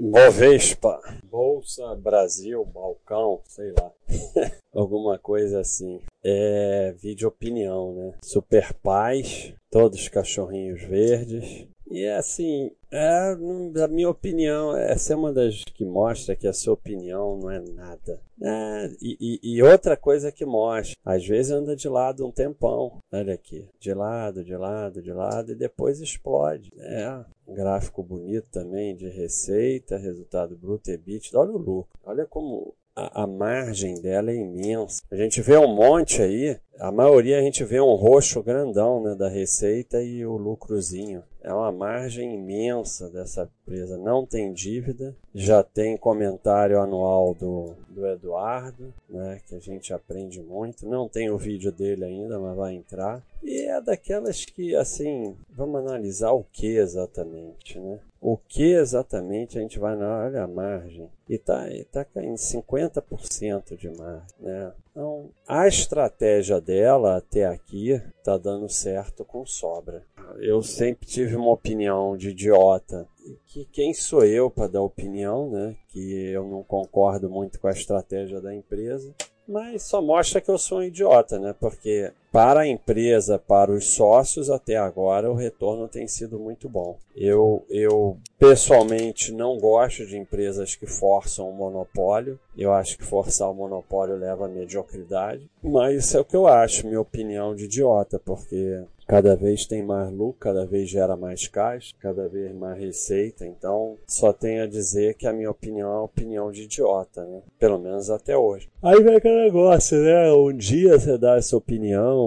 Bovespa, Bolsa Brasil, Balcão, sei lá. Alguma coisa assim. É vídeo opinião, né? Super Paz, todos cachorrinhos verdes. E é assim, é, da minha opinião, essa é uma das que mostra que a sua opinião não é nada. É, e, e, e, outra coisa que mostra, às vezes anda de lado um tempão, olha aqui, de lado, de lado, de lado, e depois explode. É, um gráfico bonito também de receita, resultado bruto, EBITDA, olha o lucro, olha como a, a, margem dela é imensa. A gente vê um monte aí, a maioria a gente vê um roxo grandão né, da receita e o lucrozinho. É uma margem imensa dessa empresa. Não tem dívida, já tem comentário anual do, do Eduardo, né, que a gente aprende muito. Não tem o vídeo dele ainda, mas vai entrar. E é daquelas que, assim, vamos analisar o que exatamente, né? O que exatamente a gente vai na olha a margem e está tá caindo 50% de margem, né? Então, a estratégia dela até aqui está dando certo com sobra. Eu sempre tive uma opinião de idiota que quem sou eu para dar opinião, né? Que eu não concordo muito com a estratégia da empresa mas só mostra que eu sou um idiota, né? Porque para a empresa, para os sócios, até agora o retorno tem sido muito bom. Eu, eu pessoalmente não gosto de empresas que forçam o monopólio. Eu acho que forçar o monopólio leva à mediocridade. Mas isso é o que eu acho, minha opinião de idiota, porque cada vez tem mais lucro, cada vez gera mais caixa, cada vez mais receita. Então, só tenho a dizer que a minha opinião é uma opinião de idiota, né? Pelo menos até hoje. Aí vem aquele negócio, né? Um dia você dá essa opinião,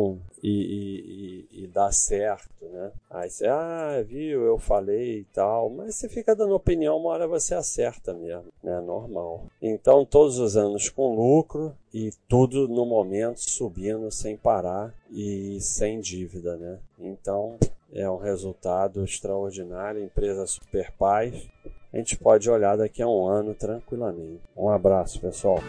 e, e, e, dá certo, né? Aí você, ah, viu, eu falei e tal, mas você fica dando opinião, uma hora você acerta mesmo, né? Normal. Então, todos os anos com lucro e tudo no momento subindo sem parar e sem dívida, né? Então, é um resultado extraordinário, empresa super paz. A gente pode olhar daqui a um ano tranquilamente. Um abraço, pessoal.